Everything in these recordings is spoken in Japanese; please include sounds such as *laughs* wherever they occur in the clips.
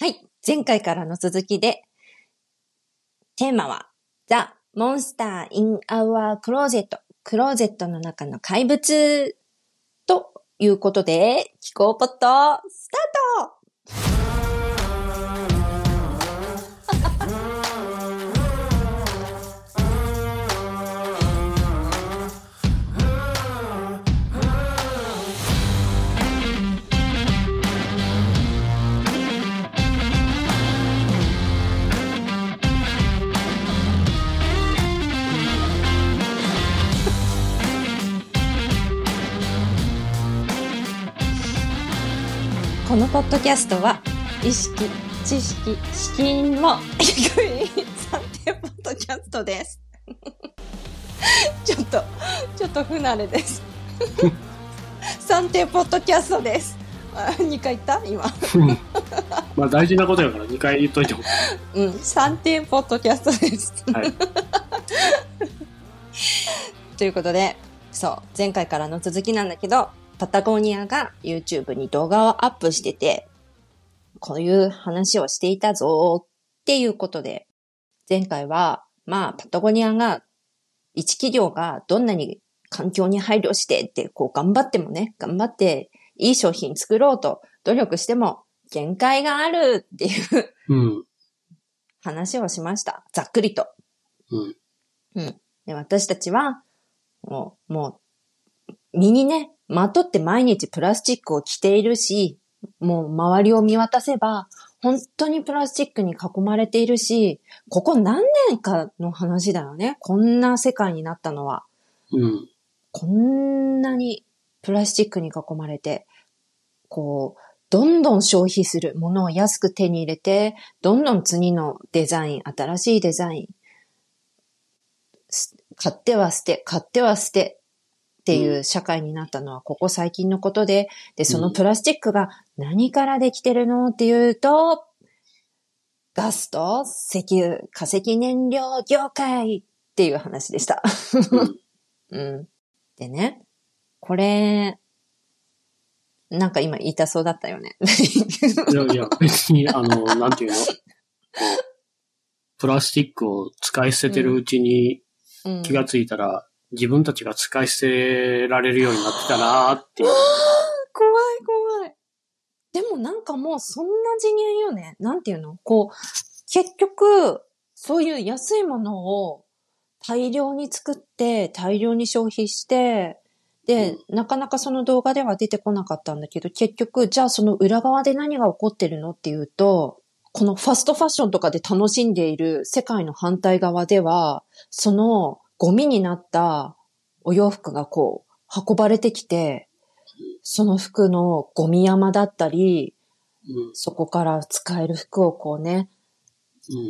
はい。前回からの続きで、テーマは、The Monster in Our Closet。クローゼットの中の怪物ということで、気候ポット、スタートのポッドキャストは、意識、知識、資金も低い暫定ポッドキャストです。*laughs* ちょっと、ちょっと不慣れです。暫定ポッドキャストです。あ2回言った？今。まあ大事なことやから2回言っといても。うん、暫定ポッドキャストです。はい。*laughs* ということで、そう、前回からの続きなんだけど、パタゴニアが YouTube に動画をアップしてて、こういう話をしていたぞっていうことで、前回は、まあ、パタゴニアが、一企業がどんなに環境に配慮してって、こう頑張ってもね、頑張っていい商品作ろうと努力しても限界があるっていううん。話をしました。ざっくりと。うん。うん。で、私たちは、もう、もう、身にね、まとって毎日プラスチックを着ているし、もう周りを見渡せば、本当にプラスチックに囲まれているし、ここ何年かの話だよね。こんな世界になったのは。うん。こんなにプラスチックに囲まれて、こう、どんどん消費するものを安く手に入れて、どんどん次のデザイン、新しいデザイン、す買っては捨て、買っては捨てっていう社会になったのはここ最近のことで、で、そのプラスチックが何からできてるのっていうと、ガスと石油、化石燃料業界っていう話でした。うん。*laughs* うん。でね、これ、なんか今言いたそうだったよね。いやいや、別に、あの、なんていうの？プラスチックを使い捨ててるうちにうん気がついたら、自分たちが使い捨てられるようになってたなーっていう。*gasps* 怖い怖い。でもなんかもうそんな次元よね。なんていうの？こう、結局、そういう安いものを大量に作って、大量に消費して、で、なかなかその動画では出てこなかったんだけど、結局、じゃあその裏側で何が起こってるのっていうと、このファストファッションとかで楽しんでいる世界の反対側では、そのゴミになったお洋服がこう運ばれてきて、その服のゴミ山だったり、うん。そこから使える服をこうね、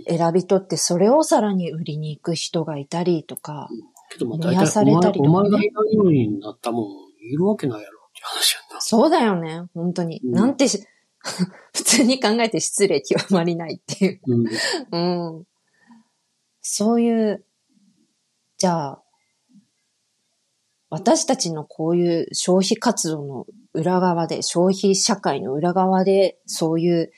うん。選び取ってそれをさらに売りに行く人がいたりとか、けどされたりとかねお前お前がいないようになったもん、いるわけないやろって話やんな。そうだよね、本当に。うんなんてし、*laughs* 普通に考えて失礼極まりないっていう。うん。うん。そういう、じゃあ、私たちのこういう消費活動の裏側で、消費社会の裏側で、そういう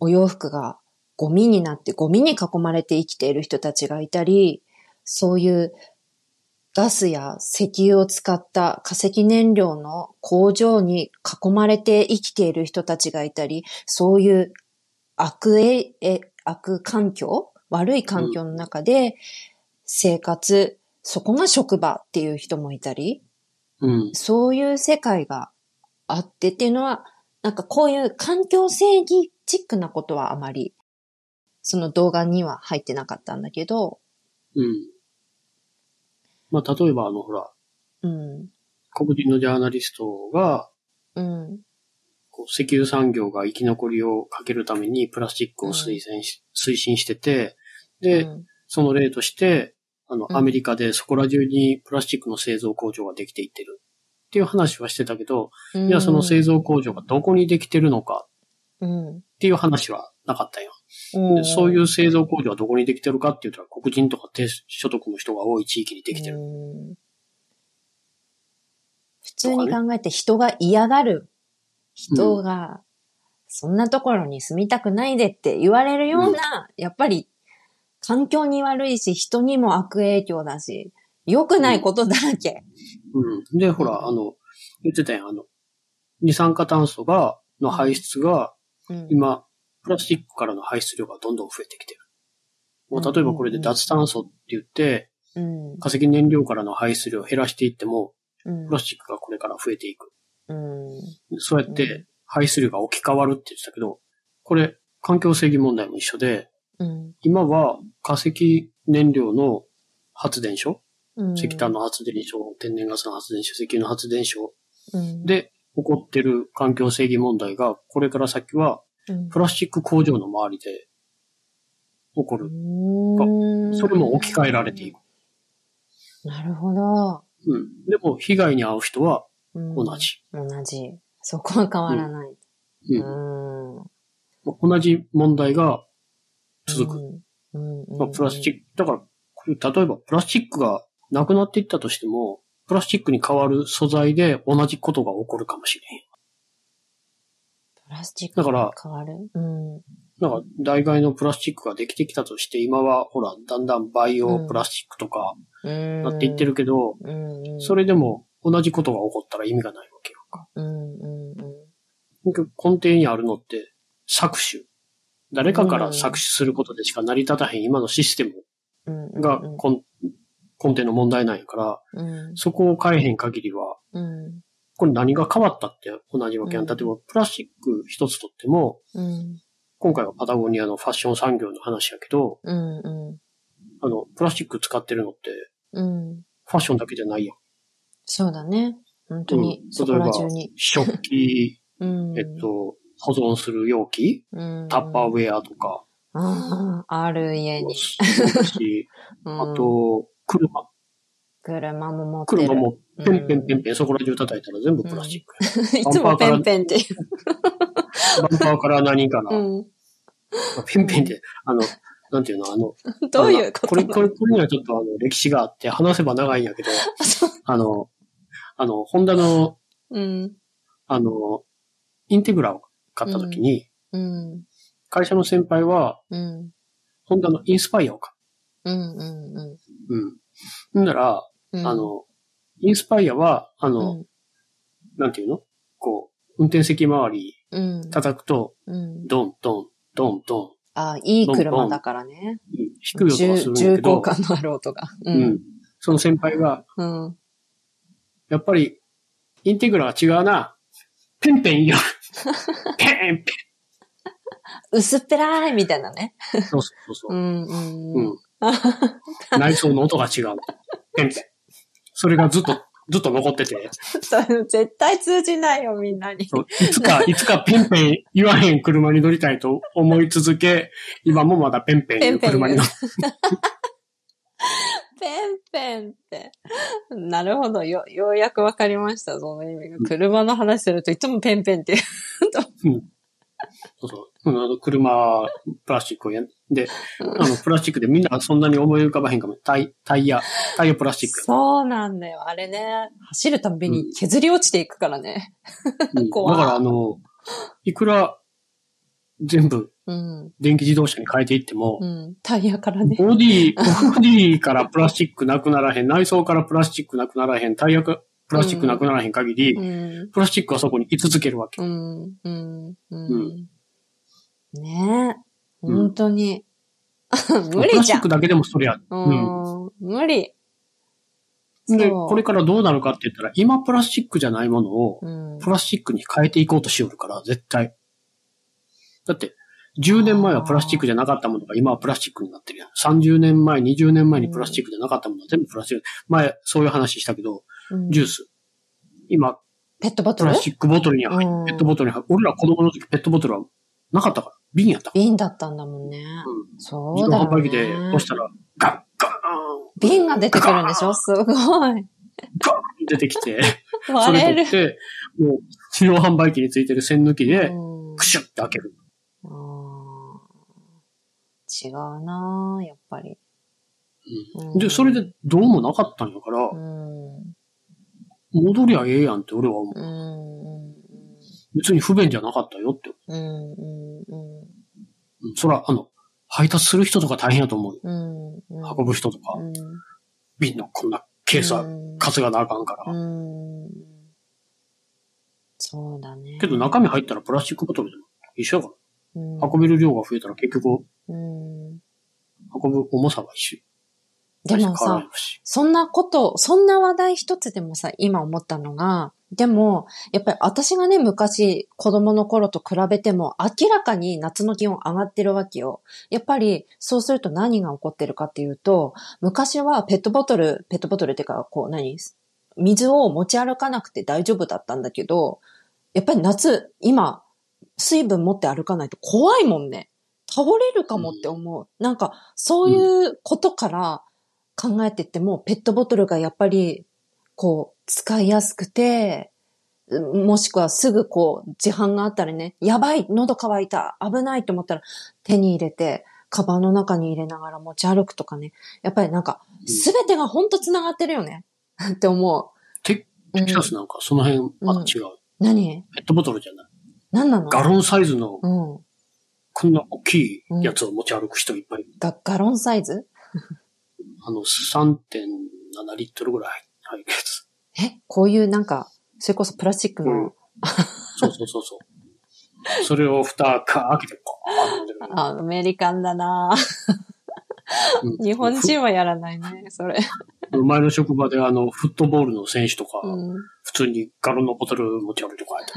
お洋服がゴミになってゴミに囲まれて生きている人たちがいたり、そういうガスや石油を使った化石燃料の工場に囲まれて生きている人たちがいたり、そういう悪え、え悪環境悪い環境の中で生活、そこが職場っていう人もいたり、うん。そういう世界があってっていうのは、なんかこういう環境正義チックなことはあまり、その動画には入ってなかったんだけど、うん。まあ、例えばあの、ほら、うん、黒人のジャーナリストが、うん、こう石油産業が生き残りをかけるためにプラスチックを推薦し、推進してて、で、うん。その例として、あの、うん。アメリカでそこら中にプラスチックの製造工場ができていってるっていう話はしてたけど、うん。じゃあその製造工場がどこにできてるのかうん。っていう話はなかったよ。うん。でそういう製造工場はどこにできてるかって言ったら黒人とか低所得の人が多い地域にできてる。うん普通に考えて人が嫌がる。人が、そんなところに住みたくないでって言われるような、やっぱり、環境に悪いし、人にも悪影響だし、良くないことだらけ。うん。で、ほら、あの、言ってたやん、あの、二酸化炭素が、の排出が、うん。今、プラスチックからの排出量がどんどん増えてきてる。もう例えばこれで脱炭素って言って、うん。化石燃料からの排出量を減らしていっても、うんプラスチックがこれから増えていく。うん。うそうやって排出量が置き換わるって言ってたけど、これ、環境正義問題も一緒で、うん。今は化石燃料の発電所、うん。石炭の発電所、天然ガスの発電所、石油の発電所うん、で起こってる環境正義問題が、これから先はうん、プラスチック工場の周りで起こる。うんそれも置き換えられていく。なるほど。うん。でも、被害に遭う人はうん同。じ。同じ。そこは変わらない。うんうん。同じ問題が続く。うん。うん。まあ、プラスチック、だから、例えばプラスチックがなくなっていったとしても、プラスチックに代わる素材で同じことが起こるかもしれへん。プラスチックだからが変わる？うん。なんか、代替のプラスチックができてきたとして、今は、ほら、だんだんバイオプラスチックとかうん。なっていってるけど、うん。うん。それでも同じことが起こったら意味がないわけよ。うん。うん。結局根底にあるのって、搾取。誰かから搾取することでしか成り立たへん今のシステムうん。が根根底の問題なんやから、うん。そこを変えへん限りは、うん。これ何が変わったって同じわけやん。うん例えば、プラスチック一つとっても、うん。今回はパタゴニアのファッション産業の話やけど、うん。うん。あの、プラスチック使ってるのって、うん。ファッションだけじゃないやん。そうだね。本当にう、んそこら中に。食器、*laughs* うん。えっと、保存する容器、うん、タッパーウェアとか、ああ、ある家に。*laughs* あ、と、車。車も持ってる。車も、ペンペンペンペン、そこら中叩いたら全部プラスチックや。*laughs* いつもペンペンっていう。バンパーから何から、うん。ペンペンって、あの、なんていうの、あの、*laughs* どういうことこれ、これ、これにはちょっとあの、歴史があって、話せば長いんやけど、あの、あの、ホンダの、うん。あの、インテグラを買った時に、うん。会社の先輩は、うん。ホンダのインスパイアを買うん。うん。う。うん。んだら、うん。あ、の、インスパイアは、あうの、ん。なんていうの？こう、運転席周りうん。叩くと、うん。ドン、ドン、ドン、ドン、あ、いい車だからね。うん低い音がするんだ重けど厚、感のある音が。ううん。。その先輩が、うん。やっぱり、インテグラは違うな。ペンペンいいよ。ペンペ薄っぺらいみたいなね。ン。そうそうそうう。ん。うん。うん。内装の音が違う。ペンペン。それがずっと、ずっと残ってて、絶対通じないよ、みんなに。いつか、いつかペンペン言わへん車に乗りたいと思い続け、今もまだペンペン言う車に乗る。ペンペンって。なるほど。よ、ようやくわかりました、その意味が。車の話するといつもペンペンって言う。そうそう。うんあの車、プラスチックをやんで、あの、プラスチックでみんなそんなに思い浮かばへんかも。タイ、タイヤ、タイヤプラスチック。そうなんだよ。あれね、走るたんびに削り落ちていくからね。うん *laughs* だからあの、いくら全部うん。電気自動車に変えていっても、うん。タイヤからね。ボディ、*laughs* ボディからプラスチックなくならへん、内装からプラスチックなくならへん、タイヤがプラスチックなくならへん限り、うん。プラスチックはそこに居続けるわけ。うん。うん。ううん。ねえ。うん本当に。*laughs* 無プラ理じゃんスチック。だけでもそれや。うん。無理。で、これからどうなるかって言ったら、今プラスチックじゃないものを、うん。プラスチックに変えていこうとしよるから、絶対。だって、10年前はプラスチックじゃなかったものが今はプラスチックになってるやん。30年前、20年前にプラスチックじゃなかったものは全部プラスチック。前、そういう話したけど、うんジュース。今、ペットボトル？プラスチックボトルに入うんって、ペットボトルに入俺ら子供の時ペットボトルはなかったから、瓶やったから。瓶だったんだもんね。うん。そうだよ自動販売機でね。押したら、ガッガーン瓶が出てくるんでしょ？すごい。ガーン出てきて、そ *laughs* 割れるれ取っ。て、もう、自動販売機についてる線抜きで、うんクシュッて開ける。あー違うなぁやっぱり。うんで、それでどうもなかったんやからう、ん。戻りゃええやんって俺は思う。うん。別に不便じゃなかったよって。うん、うん、そら、あの、配達する人とか大変やと思う。運ぶ人とか、うん、瓶のこんなケースはうん担がなあかんから。うん。そうだね。けど中身入ったらプラスチックボトルでも一緒やかうん、ら。運べる量が増えたら結局、うん。運ぶ重さは一緒。でもさ。そんなこと、そんな話題一つでもさ、今思ったのが、でも、やっぱり私がね、昔、子供の頃と比べても、明らかに夏の気温上がってるわけよ。やっぱり、そうすると何が起こってるかっていうと、昔はペットボトル、ペットボトルっていうか、こう何？水を持ち歩かなくて大丈夫だったんだけど、やっぱり夏、今、水分持って歩かないと怖いもんね。倒れるかもって思う。なんか、そういうことから考えてっても、ペットボトルがやっぱり、こう、使いやすくて、もしくはすぐこう、自販があったらね、やばい、喉乾いた、危ないと思ったら手に入れて、カバンの中に入れながら持ち歩くとかね。やっぱりなんか、すべてがほんと繋がってるよね。って思テう。テキサスなんかその辺また違う。何？ペットボトルじゃない。何なの？ガロンサイズのうん。こんな大きいやつを持ち歩く人いっぱいいる。が、ガロンサイズ？*laughs* あの、3.7リットルぐらい入るやつ。え？こういうなんか、それこそプラスチックの、うんそうそうそうそう。*laughs* それを蓋か開けて、ポーン飲んでる。あ、アメリカンだなうん日本人はやらないね、それ。前の職場であの、フットボールの選手とか、うん。普通にガロンのボトル持ち歩いてこうやって。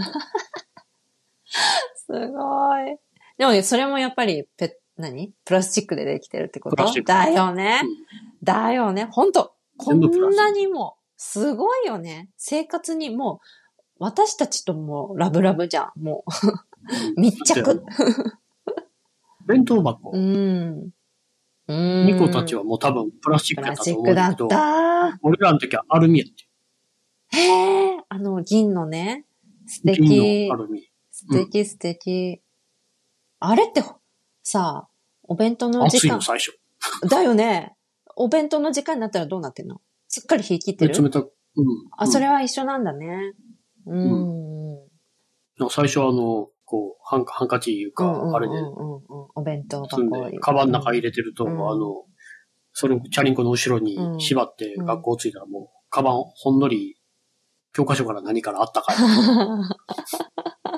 *laughs* すごい。でもね、それもやっぱり、ペ何？プラスチックでできてるってこと？プラスチックだよね。うんだよね。ほんと。こんなにも、すごいよね。生活にもう、私たちともラブラブじゃん。もう、密着。弁当箱。うん。うん。ニコたちはもう多分プラスチップクだったラスチックだと思うんだけど、った。俺らの時はアルミやって。へえ、あの、銀のね。素敵銀のア。ルミ。素敵素敵。あれって、さ、お弁当の時間熱いの、最初。*laughs* だよね。お弁当の時間になったらどうなってんの？しっかり火切ってる？冷たく。うん。あ、それは、は一緒なんだね。うん。うん最初はあの、こう、ハンカハンカチいうか、あれでうんうんうんお弁当箱で、カバンの中入れてると、うんあの、それをチャリンコの後ろに縛ってうん学校着いたらもう、カバンほんのり、教科書から何からあったかい。*laughs*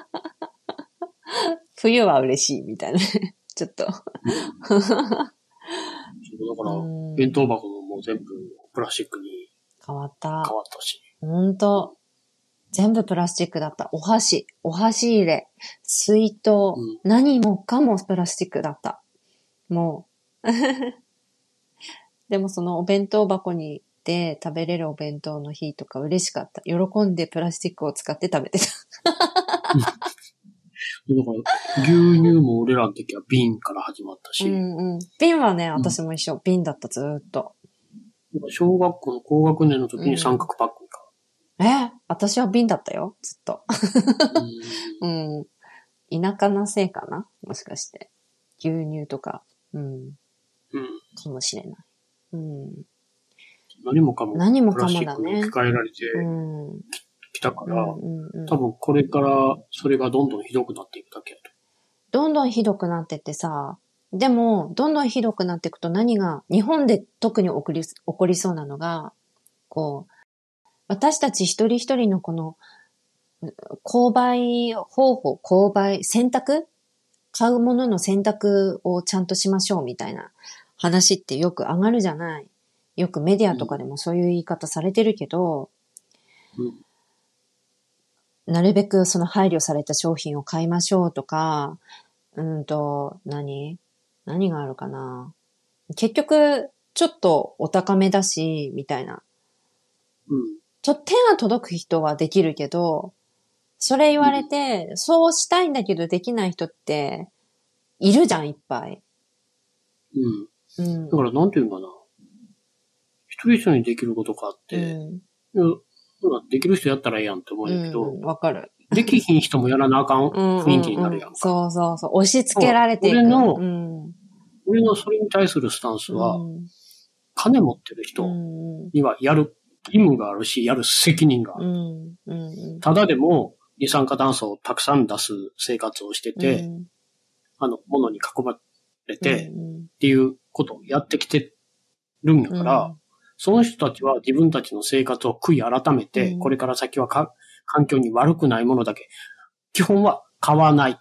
冬は嬉しいみたいな *laughs* ね。ちょっと。そうだから、うん弁当箱ももう全部プラスチックに変わった。変わったし。ほんと。全部プラスチックだった。お箸、お箸入れ、水筒、うん何もかもプラスチックだった。もう。*laughs* でもそのお弁当箱にで食べれるお弁当の日とか嬉しかった。喜んでプラスチックを使って食べてた。*laughs* だから、牛乳も俺らの時は瓶から始まったし、うんうん。瓶はね、私も一緒。瓶だった、ずーっと。小学校の高学年の時に三角パックか。え？私は瓶だったよ、ずっと。うん *laughs* うん。田舎なせいかな？もしかして。牛乳とか。うん。うん。かもしれない。うん。何もかも、何もかもだね置き換えられてうん。うんきたから、うんうん多分これからそれがどんどんひどくなっていくだけやと。どんどんひどくなってってさ、でも、どんどんひどくなっていくと何が、日本で特に起こり、起こりそうなのが、こう、私たち一人一人のこの、う購買方法、購買、選択買うものの選択をちゃんとしましょうみたいな話ってよく上がるじゃない。よくメディアとかでもそういう言い方されてるけど、うんなるべくその配慮された商品を買いましょうとか、うんと、何？何があるかな？結局、ちょっとお高めだし、みたいな。うん。ちょ、手が届く人はできるけど、それ言われて、そうしたいんだけどできない人って、いるじゃん、いっぱい。うん。うん。だからなんていうのかな。一人一人にできることがあっうて、ん。できる人やったらええやんって思うんやけど、うん、わかる。できひん人もやらなあかんうん雰囲気になるやんか。そうそうそう。押し付けられていく。俺のうん。俺のそれに対するスタンスは、うん金持ってるう人ん。にはやる義務があるし、やる責任があうる。ん。うん。ただでも、二酸化炭素をたくさん出す生活をしてて、うんあの、物に囲まれて、っうんていうことをやってきてるんやから、その人たちは自分たちの生活を悔い改めて、うん。これから先はか環境に悪くないものだけ、基本は買わない。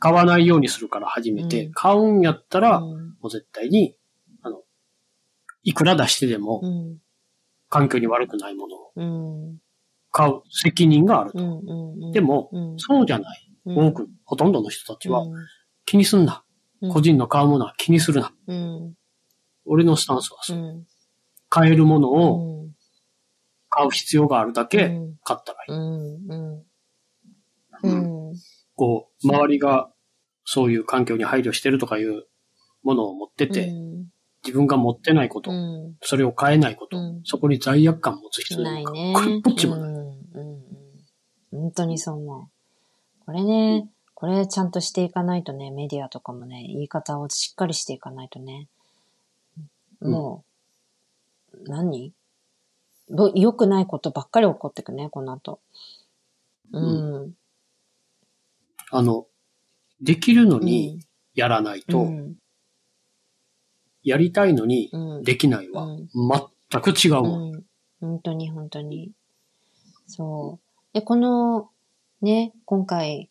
買わないようにするから始めて、うん。買うんやったら、もう絶対に、あの、いくら出してでもうん。環境に悪くないものをうん。買う責任があると。でも、うん。そうじゃない。うん。多く、ほとんどの人たちはうん。気にすんな。うん。個人の買うものは気にするな。うん俺のスタンスはそう。う。ん。買えるものうをん。買う必要があるだけうん。買ったらいい。うんこう、周りがそういう環境に配慮してるとかいうものを持ってて、うん。自分が持ってないこと、うん。それを変えないこと、うん。そこに罪悪感持つ人ないね。これっぽっちもない。本当にそう思う。これね、これちゃんとしていかないとね、メディアとかもね、言い方をしっかりしていかないとね、もう、何？ぼ良くないことばっかり起こってくね、この後。うん。あの、できるのうにんやらないと、うんやりたいのにうんできないはうん全く違うもん。うん。本当に本当に。そう。で、この、ね、今回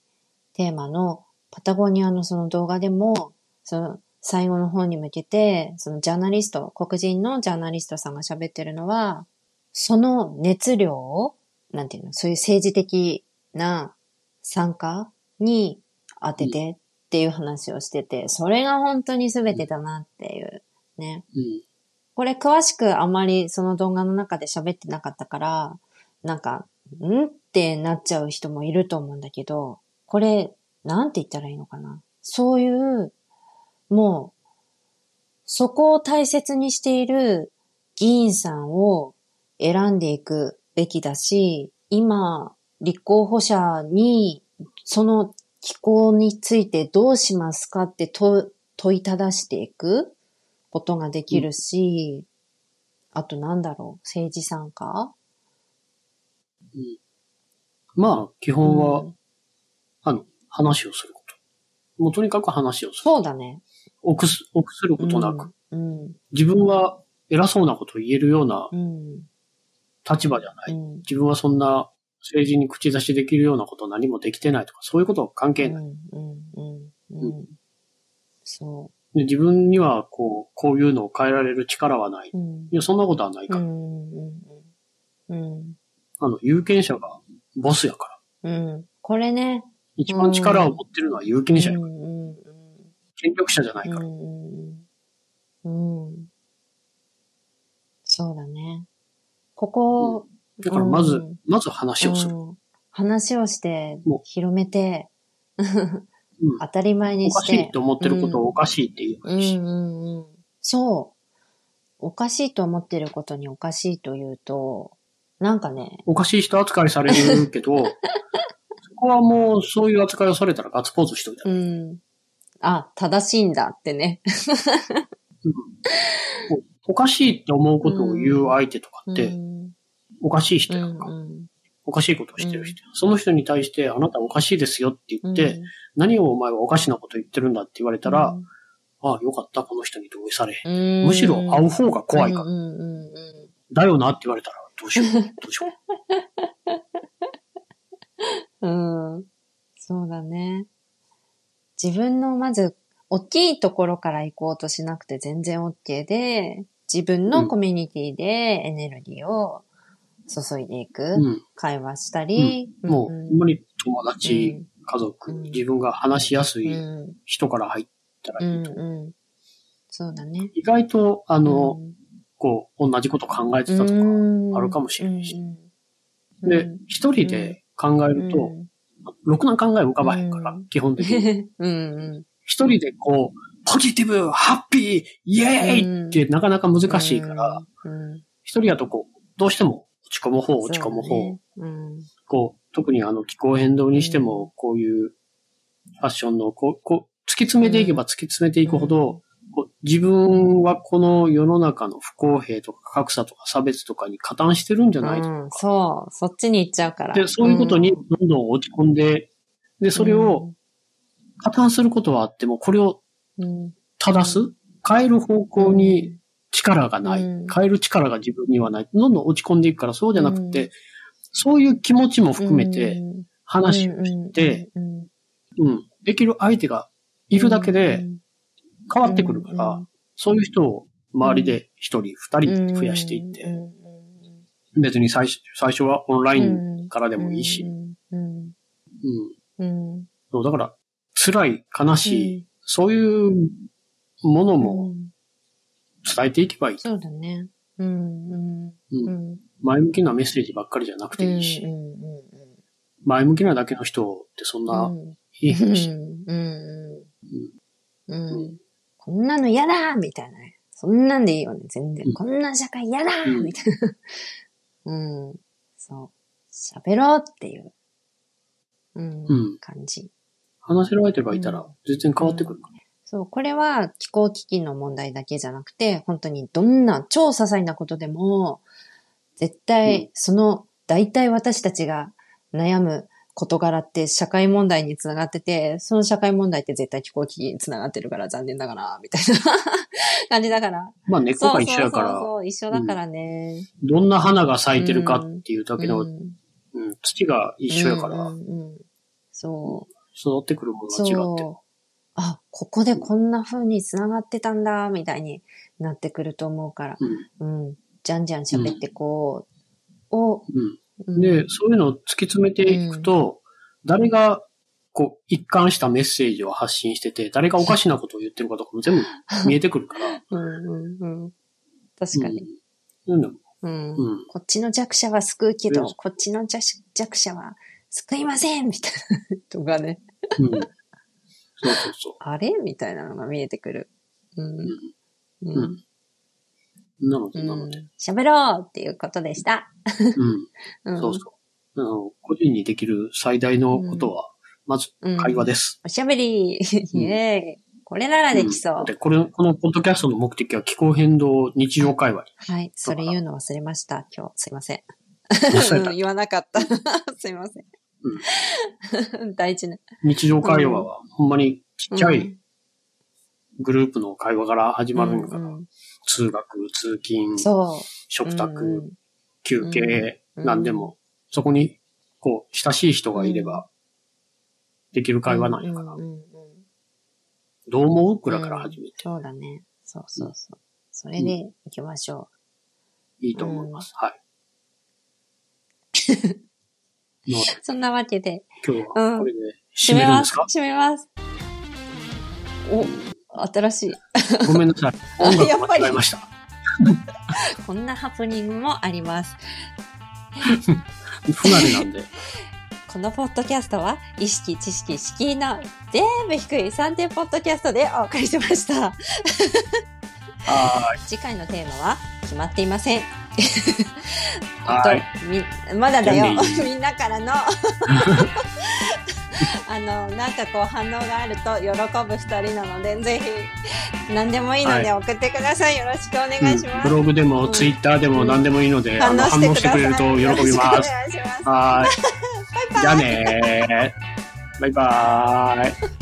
テーマのパタゴニアのその動画でも、その最後の方に向けて、そのジャーナリスト、黒人のジャーナリストさんが喋ってるのは、その熱量を、なんていうの、そういう政治的な参加に当ててっていう話をしてて、それが本当に全てだなっていうね。うんこれ詳しくあまりその動画の中で喋ってなかったから、なんか、ん？ってなっちゃう人もいると思うんだけど、これ、なんて言ったらいいのかな。そういう、もう、そこを大切にしている議員さんを選んでいくべきだし、今、立候補者に、その気候についてどうしますかって問問いただしていくことができるし、あとなんだろう、政治参加？まあ、基本は、うんあの、話をすること。もうとにかく話をする。そうだね。臆す、臆することなく、うん。自分は偉そうなことを言えるようなうん。立場じゃない。うん。自分はそんな政治に口出しできるようなこと何もできてないとか、そういうことは関係ない。うん。うん。うん。うん。そで自分には、こう、こういうのを変えられる力はない。う。うんい。や、そんなことはないから。うん。うん。うん。あの、有権者がボスやから。うん。これね。一番力を持ってるのは有権者やから。うん。うん。権力者じゃないから。うん。うん。うん。そうだね。ここ、だからまず、うんまず話をする。うん話をして広めて、うん *laughs* 当たり前おにして。かしいって思ってることをおかしいっていいし。うんうん。そう。おかしいと思ってることにおかしいと言うと、なんかね、おかしい人扱いされるけど、*laughs* そこはもうそういう扱いをされたらガッツポーズしといたら。うん。あ、正しいんだってね。おかしいって思うことを言う相手とかって、うんおかしい人うやんか。んおかしいことをしてる人。その人に対して、あなたおかしいですよってうん言って、何をお前はおかしなこと言ってるんだって言われたら、ああ、よかった、この人に同意されむしろ会う方が怖いから。うんうんうんうんだよなって言われたら、どうしよう。*laughs* どうしよう。うん。そうだね。自分のまず、大きいところから行こうとしなくて全然 OK で、自分のコミュニティでエネルギーを注いでいく、うん。会話したり、もう、ほんまに友達、うん家族、うん自分が話しやすういん、人から入ったらういいと。んうん。そうだね。意外と、ああの、こう、同じこと考えてたとか、あるかもしれないし。で、一人で考えると、ろくな考え浮かばへんから、うん。基本的に。*laughs* うんうん。一人でこう、ポジティブ、ハッピー、イエーイってなかなか難しいから、うん、一人だとこう、どうしても落ち込む方、落ち込む方、こう、特にあの気候変動にしても、こういうファッションの、こう、こう、突き詰めていけば突き詰めていくほど、自分はこの世の中の不公平とか格差とか差別とかに加担してるんじゃないとか、うん、そう。そっちに行っちゃうから。で、そういうことにどんどん落ち込んで、で、それを加担することはあっても、これをうん、正す？変える方向に力がない。うん。変える力が自分にはない。どんどん落ち込んでいくから、そうじゃなくて、そういう気持ちも含めてうん、話をして、、うんうん、できる相手がいるだけで変わってくるから、そういう人を周りで一人、二人増やしていって、別に最初最初はオンラインからでもいいし、うんそうだから、辛い、悲しい、そういうものうもん。伝えていけばいい。そうだね。うんうん前向きなメッセージばっかりじゃなくていいし、うん前向きなだけの人ってそんうなん。いいし、うん。うん。うんこんなの嫌だみたいなね。そんなんでいいよね、全然うん。こんな社会嫌だうんみたいな。うん。そう。喋ろうっていう、うんうん感じ。話せる相手がいたら全然変わってくるから。そう、これは気候危機の問題だけじゃなくて、本当にどんな超些細なことでも、絶う対その、大体私たちが悩む事柄って社会問題につながってて、その社会問題って絶対気候危機につながってるから残念だから、みたいな *laughs* 感じだから。まあ根っこが一緒やから、そうそうそう一緒だからね。どんな花が咲いてるかっていうだけの、うんうん土が一緒やから、うんうんうんそう。育ってくるものが違って。あ、ここでこんな風に繋がってたんだ、みたいになってくると思うから。うんうん。じゃんじゃん喋ってこう。を、うんうんで、そういうのを突き詰めていくと、誰が、こう、一貫したメッセージを発信してて、誰がおかしなことを言ってるかとかも全部 *laughs* 見えてくるから。うんうんうん。確かに。うん。うん。うん。うん。こっちの弱者は救うけどうん、こっちの弱弱者は救いませんみたいな。とかね。うん。そうそうそ *laughs* あれ？みたいなのが見えてくる。うん。う。ううん。うん。なので、うんなので。喋ろうっていうことでした。うん。うん。そうそう。あの、個人にできる最大のことは、まず、うん会話です。おしゃべり、イェーイ。これならできそう。で、これ、このポッドキャストの目的は気候変動日常会話。はい。それ言うの忘れました。今日。すいません。*laughs* 言わなかった。*laughs* すいません。*laughs* 大事な。日常会話は、ほんまにちっちゃいうんグループの会話から始まるんだから、うんうん通学、通勤、そ食う。卓、休憩、うんなんでも、そこに、こう、親しい人がいれば、できる会話なんやから、どう思う？くらから始めてそうだね。そうそうそう。それで行きましょいいと思います。はい。*laughs* そんなわけで、今日はこれで締締めますめるんですか？締めます。お、新しい。ごめんなさい。音楽間違えました。*laughs* こんなハプニングもあります。不慣れなんで。*laughs* このポッドキャストは、意識、知識、敷居の全部低い3点ポッドキャストでお送りしました。は次回のテーマは決まっていません。まだだよ。*laughs* みんなからの *laughs* あの、なんかこう反応があると喜ぶ二人なので、ぜひ何でもいいのでは送ってください。よろしくお願い。いします。ブログでも、うんツイッターでも何でもいいので、あ反の、応してください。反応してくれると喜びます。願いします。はい。じゃあねー。バイバーイ。